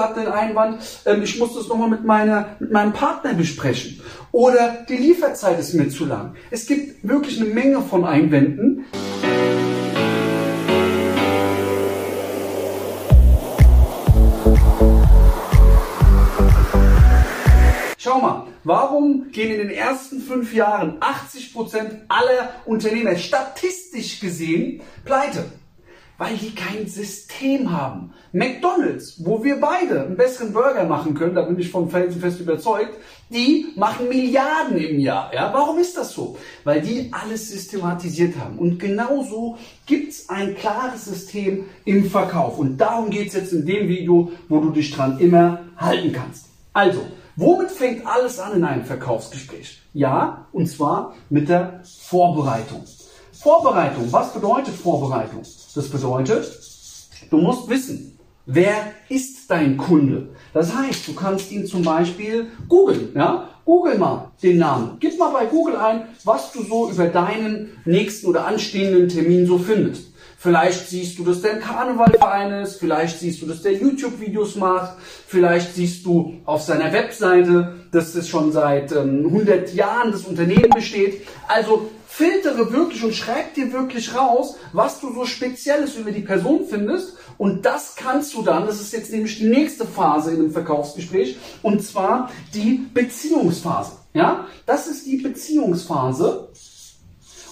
hat den Einwand, ähm, ich muss das nochmal mit, mit meinem Partner besprechen. Oder die Lieferzeit ist mir zu lang. Es gibt wirklich eine Menge von Einwänden. Schau mal, warum gehen in den ersten fünf Jahren 80% aller Unternehmer statistisch gesehen pleite? Weil die kein System haben. McDonald's, wo wir beide einen besseren Burger machen können, da bin ich vom felsenfest überzeugt, die machen Milliarden im Jahr. Ja, warum ist das so? Weil die alles systematisiert haben. Und genauso gibt's ein klares System im Verkauf. Und darum geht's jetzt in dem Video, wo du dich dran immer halten kannst. Also, Womit fängt alles an in einem Verkaufsgespräch? Ja, und zwar mit der Vorbereitung. Vorbereitung, was bedeutet Vorbereitung? Das bedeutet, du musst wissen, wer ist dein Kunde? Das heißt, du kannst ihn zum Beispiel googeln. Ja? Google mal den Namen. Gib mal bei Google ein, was du so über deinen nächsten oder anstehenden Termin so findest. Vielleicht siehst du, dass der ein Karnevalverein ist, vielleicht siehst du, dass der YouTube-Videos macht, vielleicht siehst du auf seiner Webseite, dass es schon seit ähm, 100 Jahren das Unternehmen besteht. Also filtere wirklich und schreib dir wirklich raus, was du so Spezielles über die Person findest. Und das kannst du dann, das ist jetzt nämlich die nächste Phase in einem Verkaufsgespräch, und zwar die Beziehungsphase. Ja, das ist die Beziehungsphase.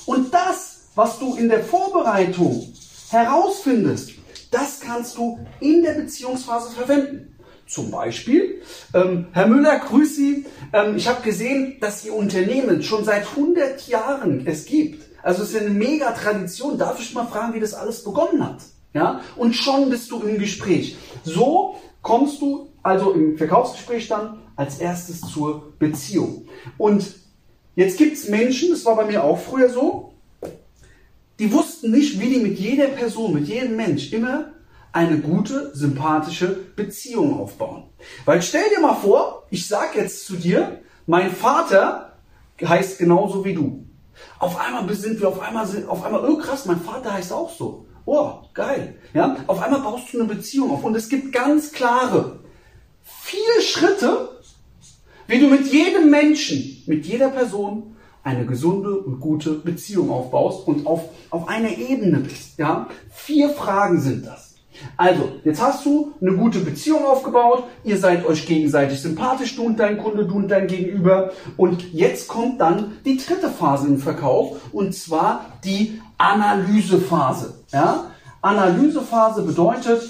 Und das, was du in der Vorbereitung herausfindest, das kannst du in der Beziehungsphase verwenden. Zum Beispiel, ähm, Herr Müller, grüß Sie. Ähm, ich habe gesehen, dass Ihr Unternehmen schon seit 100 Jahren es gibt. Also es ist eine mega Tradition. Darf ich mal fragen, wie das alles begonnen hat? Ja? Und schon bist du im Gespräch. So kommst du also im Verkaufsgespräch dann als erstes zur Beziehung. Und jetzt gibt es Menschen, das war bei mir auch früher so, die wussten nicht, wie die mit jeder Person, mit jedem Mensch immer eine gute, sympathische Beziehung aufbauen. Weil stell dir mal vor, ich sag jetzt zu dir, mein Vater heißt genauso wie du. Auf einmal sind wir auf einmal, auf einmal, oh krass, mein Vater heißt auch so. Oh, geil. Ja, auf einmal baust du eine Beziehung auf und es gibt ganz klare vier Schritte, wie du mit jedem Menschen, mit jeder Person eine gesunde und gute Beziehung aufbaust und auf, auf einer Ebene bist. Ja? Vier Fragen sind das. Also, jetzt hast du eine gute Beziehung aufgebaut, ihr seid euch gegenseitig sympathisch, du und dein Kunde, du und dein Gegenüber. Und jetzt kommt dann die dritte Phase im Verkauf und zwar die Analysephase. Ja? Analysephase bedeutet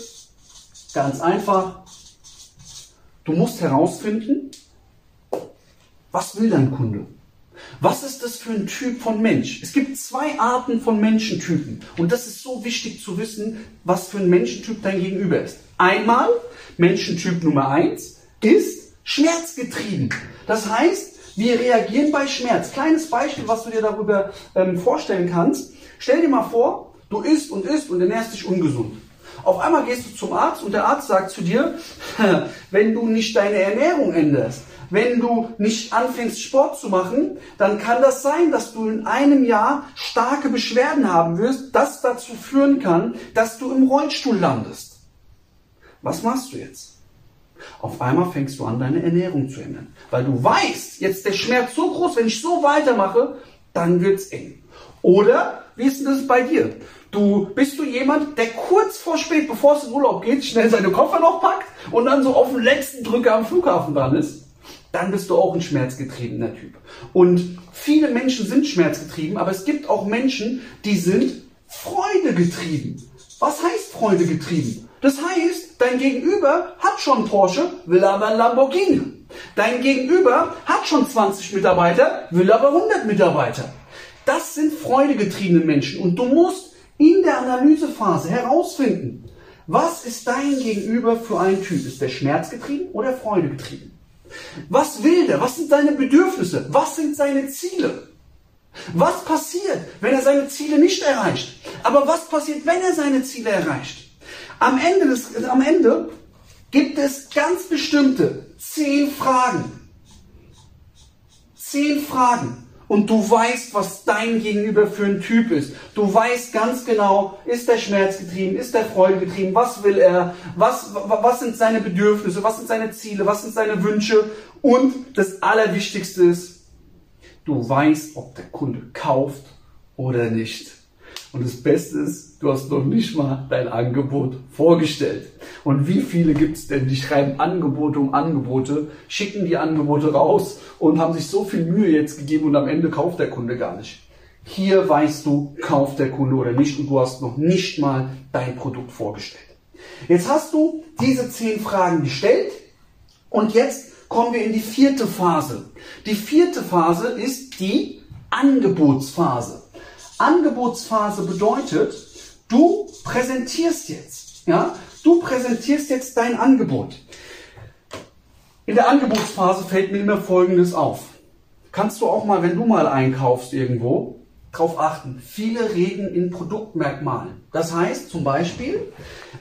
ganz einfach, du musst herausfinden, was will dein Kunde? Was ist das für ein Typ von Mensch? Es gibt zwei Arten von Menschentypen. Und das ist so wichtig zu wissen, was für ein Menschentyp dein Gegenüber ist. Einmal, Menschentyp Nummer eins ist schmerzgetrieben. Das heißt, wir reagieren bei Schmerz. Kleines Beispiel, was du dir darüber ähm, vorstellen kannst. Stell dir mal vor, du isst und isst und ernährst dich ungesund. Auf einmal gehst du zum Arzt und der Arzt sagt zu dir, wenn du nicht deine Ernährung änderst, wenn du nicht anfängst Sport zu machen, dann kann das sein, dass du in einem Jahr starke Beschwerden haben wirst, das dazu führen kann, dass du im Rollstuhl landest. Was machst du jetzt? Auf einmal fängst du an, deine Ernährung zu ändern. Weil du weißt, jetzt der Schmerz so groß, wenn ich so weitermache, dann wird's eng. Oder, wie ist denn das bei dir? Du, bist du jemand, der kurz vor spät, bevor es in Urlaub geht, schnell seine Koffer noch packt und dann so auf den letzten Drücker am Flughafen dran ist? dann bist du auch ein schmerzgetriebener Typ. Und viele Menschen sind schmerzgetrieben, aber es gibt auch Menschen, die sind freudegetrieben. Was heißt freudegetrieben? Das heißt, dein Gegenüber hat schon Porsche, will aber ein Lamborghini. Dein Gegenüber hat schon 20 Mitarbeiter, will aber 100 Mitarbeiter. Das sind freudegetriebene Menschen und du musst in der Analysephase herausfinden, was ist dein Gegenüber für ein Typ? Ist der schmerzgetrieben oder freudegetrieben? Was will der? Was sind seine Bedürfnisse? Was sind seine Ziele? Was passiert, wenn er seine Ziele nicht erreicht? Aber was passiert, wenn er seine Ziele erreicht? Am Ende, des, am Ende gibt es ganz bestimmte zehn Fragen. Zehn Fragen. Und du weißt, was dein Gegenüber für ein Typ ist. Du weißt ganz genau, ist der schmerzgetrieben, ist der freudegetrieben, was will er, was, was sind seine Bedürfnisse, was sind seine Ziele, was sind seine Wünsche und das Allerwichtigste ist, du weißt, ob der Kunde kauft oder nicht. Und das Beste ist, du hast noch nicht mal dein Angebot vorgestellt. Und wie viele gibt es denn, die schreiben Angebote um Angebote, schicken die Angebote raus und haben sich so viel Mühe jetzt gegeben und am Ende kauft der Kunde gar nicht. Hier weißt du, kauft der Kunde oder nicht und du hast noch nicht mal dein Produkt vorgestellt. Jetzt hast du diese zehn Fragen gestellt und jetzt kommen wir in die vierte Phase. Die vierte Phase ist die Angebotsphase. Angebotsphase bedeutet, du präsentierst jetzt, ja, du präsentierst jetzt dein Angebot. In der Angebotsphase fällt mir immer Folgendes auf. Kannst du auch mal, wenn du mal einkaufst irgendwo, darauf achten. Viele reden in Produktmerkmalen. Das heißt zum Beispiel,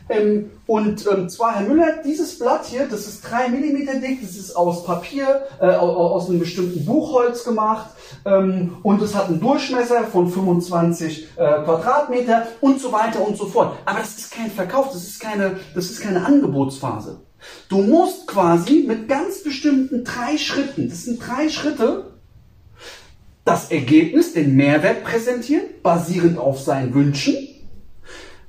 ähm, und ähm, zwar Herr Müller, dieses Blatt hier, das ist drei Millimeter dick, das ist aus Papier, äh, aus einem bestimmten Buchholz gemacht ähm, und es hat einen Durchmesser von 25 äh, Quadratmeter und so weiter und so fort. Aber das ist kein Verkauf, das ist keine, das ist keine Angebotsphase. Du musst quasi mit ganz bestimmten drei Schritten, das sind drei Schritte, das Ergebnis, den Mehrwert präsentieren, basierend auf seinen Wünschen,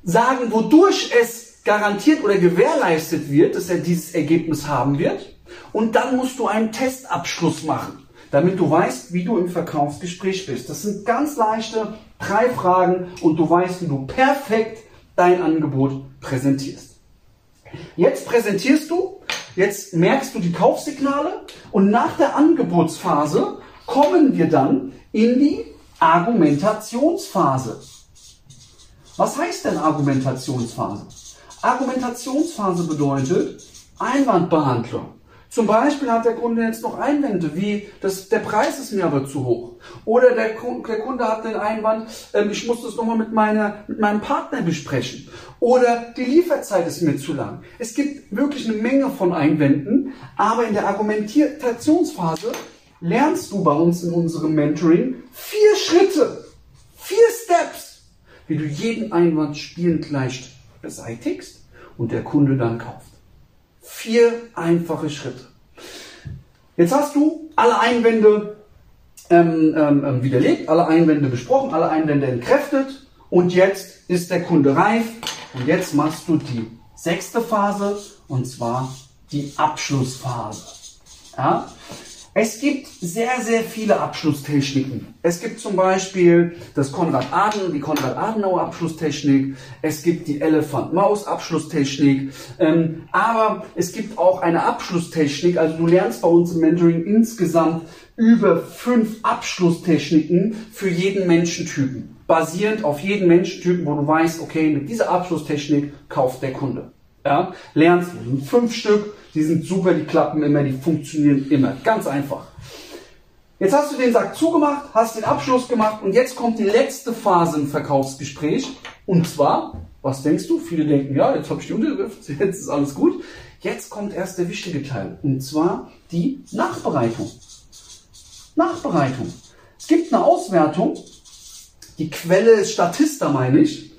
sagen, wodurch es garantiert oder gewährleistet wird, dass er dieses Ergebnis haben wird, und dann musst du einen Testabschluss machen, damit du weißt, wie du im Verkaufsgespräch bist. Das sind ganz leichte drei Fragen und du weißt, wie du perfekt dein Angebot präsentierst. Jetzt präsentierst du, jetzt merkst du die Kaufsignale und nach der Angebotsphase kommen wir dann in die Argumentationsphase. Was heißt denn Argumentationsphase? Argumentationsphase bedeutet Einwandbehandlung. Zum Beispiel hat der Kunde jetzt noch Einwände, wie das, der Preis ist mir aber zu hoch. Oder der, der Kunde hat den Einwand, ähm, ich muss das nochmal mit, mit meinem Partner besprechen. Oder die Lieferzeit ist mir zu lang. Es gibt wirklich eine Menge von Einwänden, aber in der Argumentationsphase lernst du bei uns in unserem Mentoring vier Schritte, vier Steps, wie du jeden Einwand spielend leicht beseitigst und der Kunde dann kauft. Vier einfache Schritte. Jetzt hast du alle Einwände ähm, ähm, ähm, widerlegt, alle Einwände besprochen, alle Einwände entkräftet und jetzt ist der Kunde reif und jetzt machst du die sechste Phase und zwar die Abschlussphase. Ja? Es gibt sehr, sehr viele Abschlusstechniken. Es gibt zum Beispiel das Konrad Aden, die Konrad Adenauer Abschlusstechnik. Es gibt die Elephant Maus Abschlusstechnik. Ähm, aber es gibt auch eine Abschlusstechnik. Also du lernst bei uns im Mentoring insgesamt über fünf Abschlusstechniken für jeden Menschentypen. Basierend auf jeden Menschentypen, wo du weißt, okay, mit dieser Abschlusstechnik kauft der Kunde. Ja, lernst fünf Stück, die sind super, die klappen immer, die funktionieren immer. Ganz einfach. Jetzt hast du den Sack zugemacht, hast den Abschluss gemacht und jetzt kommt die letzte Phase im Verkaufsgespräch. Und zwar, was denkst du? Viele denken, ja, jetzt habe ich die Unterschrift, jetzt ist alles gut. Jetzt kommt erst der wichtige Teil. Und zwar die Nachbereitung. Nachbereitung. Es gibt eine Auswertung. Die Quelle ist Statista, meine ich.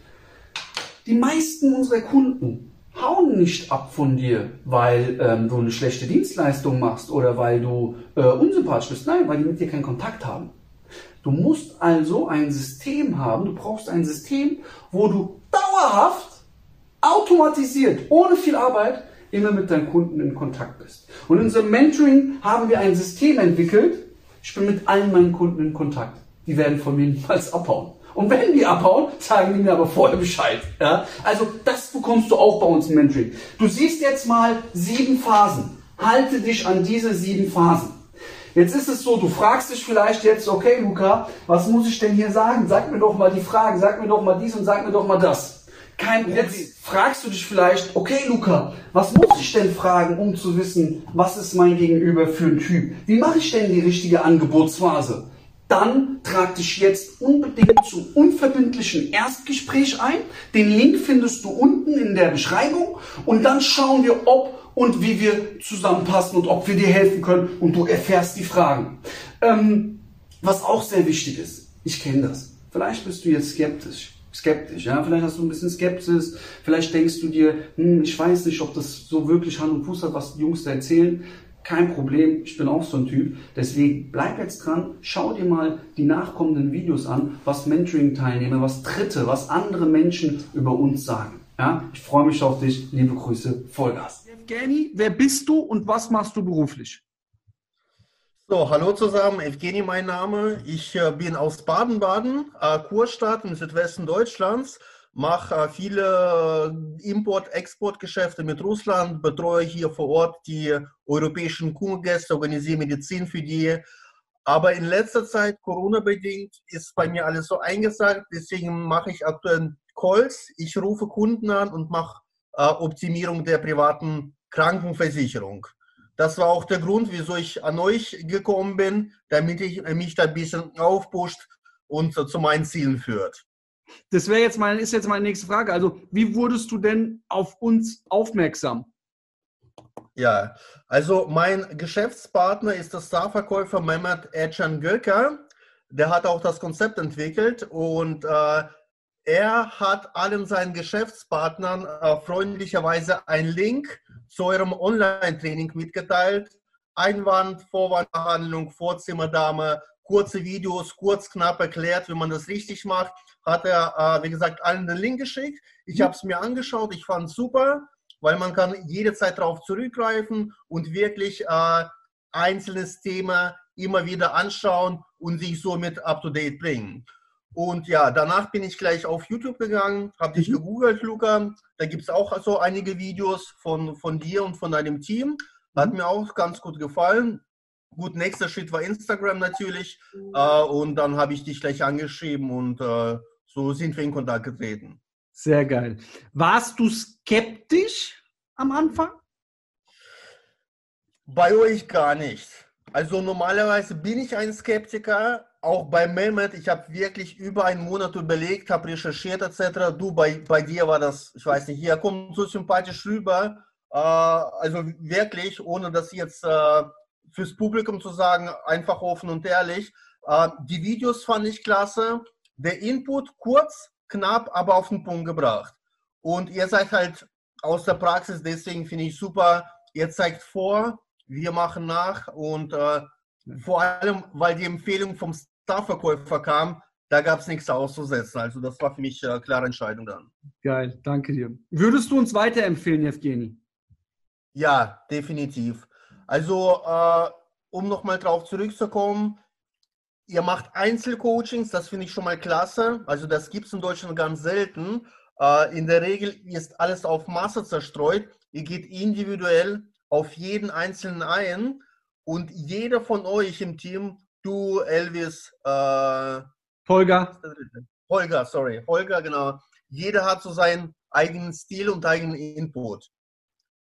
Die meisten unserer Kunden hauen nicht ab von dir, weil ähm, du eine schlechte Dienstleistung machst oder weil du äh, unsympathisch bist. Nein, weil die mit dir keinen Kontakt haben. Du musst also ein System haben, du brauchst ein System, wo du dauerhaft, automatisiert, ohne viel Arbeit, immer mit deinen Kunden in Kontakt bist. Und in unserem Mentoring haben wir ein System entwickelt, ich bin mit allen meinen Kunden in Kontakt. Die werden von mir niemals abhauen. Und wenn die abhauen, sagen die mir aber vorher Bescheid. Ja? Also das bekommst du auch bei uns im Mentoring. Du siehst jetzt mal sieben Phasen. Halte dich an diese sieben Phasen. Jetzt ist es so, du fragst dich vielleicht jetzt, okay, Luca, was muss ich denn hier sagen? Sag mir doch mal die Fragen, sag mir doch mal dies und sag mir doch mal das. Kein, jetzt fragst du dich vielleicht, okay, Luca, was muss ich denn fragen, um zu wissen, was ist mein Gegenüber für ein Typ? Wie mache ich denn die richtige Angebotsphase? Dann trag dich jetzt unbedingt zum unverbindlichen Erstgespräch ein. Den Link findest du unten in der Beschreibung und dann schauen wir, ob und wie wir zusammenpassen und ob wir dir helfen können und du erfährst die Fragen. Ähm, was auch sehr wichtig ist, ich kenne das. Vielleicht bist du jetzt skeptisch. Skeptisch, ja. Vielleicht hast du ein bisschen Skepsis. Vielleicht denkst du dir, hm, ich weiß nicht, ob das so wirklich Hand und Fuß hat, was die Jungs da erzählen. Kein Problem, ich bin auch so ein Typ. Deswegen bleib jetzt dran, schau dir mal die nachkommenden Videos an, was Mentoring-Teilnehmer, was Dritte, was andere Menschen über uns sagen. Ja, ich freue mich auf dich. Liebe Grüße, Vollgas. Evgeny, wer bist du und was machst du beruflich? So, hallo zusammen, Evgeny mein Name. Ich äh, bin aus Baden-Baden, äh, Kurstadt im Südwesten Deutschlands, mache äh, viele Import-Export-Geschäfte mit Russland, betreue hier vor Ort die europäischen Kurgäste, organisiere Medizin für die. Aber in letzter Zeit, Corona-bedingt, ist bei mir alles so eingesagt, deswegen mache ich aktuell Calls. Ich rufe Kunden an und mache äh, Optimierung der privaten Krankenversicherung. Das war auch der Grund, wieso ich an euch gekommen bin, damit ich mich da ein bisschen aufpusht und zu meinen Zielen führt. Das wäre jetzt mal, ist jetzt meine nächste Frage. Also, wie wurdest du denn auf uns aufmerksam? Ja, also mein Geschäftspartner ist der Starverkäufer Mehmet Ercan Göker. Der hat auch das Konzept entwickelt und äh, er hat allen seinen Geschäftspartnern äh, freundlicherweise einen Link zu eurem Online-Training mitgeteilt. Einwand, Vorwandbehandlung, Vorzimmerdame, kurze Videos, kurz knapp erklärt, wie man das richtig macht. Hat er, äh, wie gesagt, allen den Link geschickt. Ich mhm. habe es mir angeschaut, ich fand es super, weil man kann jederzeit darauf zurückgreifen und wirklich äh, einzelnes Thema immer wieder anschauen und sich somit up-to-date bringen. Und ja, danach bin ich gleich auf YouTube gegangen, habe dich mhm. gegoogelt, Luca. Da gibt es auch so einige Videos von, von dir und von deinem Team. Hat mhm. mir auch ganz gut gefallen. Gut, nächster Schritt war Instagram natürlich. Äh, und dann habe ich dich gleich angeschrieben und äh, so sind wir in Kontakt getreten. Sehr geil. Warst du skeptisch am Anfang? Bei euch gar nicht. Also normalerweise bin ich ein Skeptiker, auch bei Mehmet, ich habe wirklich über einen Monat überlegt, habe recherchiert etc. Du, bei, bei dir war das, ich weiß nicht, hier kommt so sympathisch rüber. Äh, also wirklich, ohne das jetzt äh, fürs Publikum zu sagen, einfach offen und ehrlich. Äh, die Videos fand ich klasse. Der Input kurz, knapp, aber auf den Punkt gebracht. Und ihr seid halt aus der Praxis, deswegen finde ich super. Ihr zeigt vor, wir machen nach und äh, vor allem, weil die Empfehlung vom Starverkäufer kam, da gab es nichts auszusetzen. Also das war für mich eine klare Entscheidung dann. Geil, danke dir. Würdest du uns weiterempfehlen, Evgeny? Ja, definitiv. Also, äh, um nochmal drauf zurückzukommen, ihr macht Einzelcoachings, das finde ich schon mal klasse. Also das gibt es in Deutschland ganz selten. Äh, in der Regel ist alles auf Masse zerstreut. Ihr geht individuell auf jeden Einzelnen ein und jeder von euch im Team du, Elvis, äh, Holger. Holger, sorry, Holger, genau. Jeder hat so seinen eigenen Stil und eigenen Input.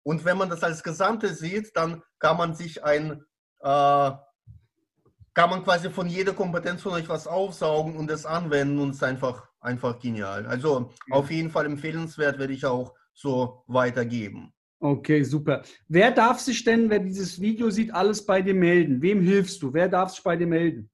Und wenn man das als Gesamte sieht, dann kann man sich ein, äh, kann man quasi von jeder Kompetenz von euch was aufsaugen und es anwenden und es ist einfach, einfach genial. Also auf jeden Fall empfehlenswert, werde ich auch so weitergeben. Okay, super. Wer darf sich denn, wer dieses Video sieht, alles bei dir melden? Wem hilfst du? Wer darf sich bei dir melden?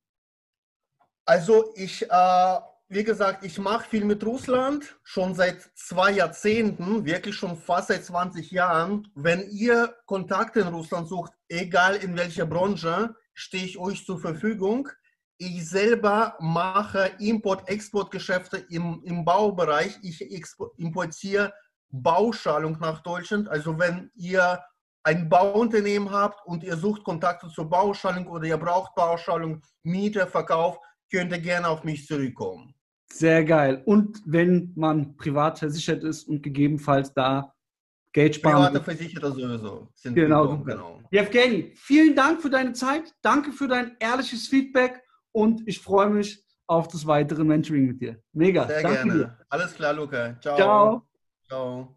Also ich, äh, wie gesagt, ich mache viel mit Russland schon seit zwei Jahrzehnten, wirklich schon fast seit 20 Jahren. Wenn ihr Kontakte in Russland sucht, egal in welcher Branche, stehe ich euch zur Verfügung. Ich selber mache Import-Export-Geschäfte im, im Baubereich. Ich importiere Bauschalung nach Deutschland. Also wenn ihr ein Bauunternehmen habt und ihr sucht Kontakte zur Bauschalung oder ihr braucht Bauschalung, Miete, Verkauf, könnt ihr gerne auf mich zurückkommen. Sehr geil. Und wenn man privat versichert ist und gegebenenfalls da Geld sparen Private Versicherer sowieso. Sind genau, genau. Evgeny, vielen Dank für deine Zeit. Danke für dein ehrliches Feedback und ich freue mich auf das weitere Mentoring mit dir. Mega. Sehr Danke gerne. Dir. Alles klar, Luca. Ciao. Ciao. Ciao.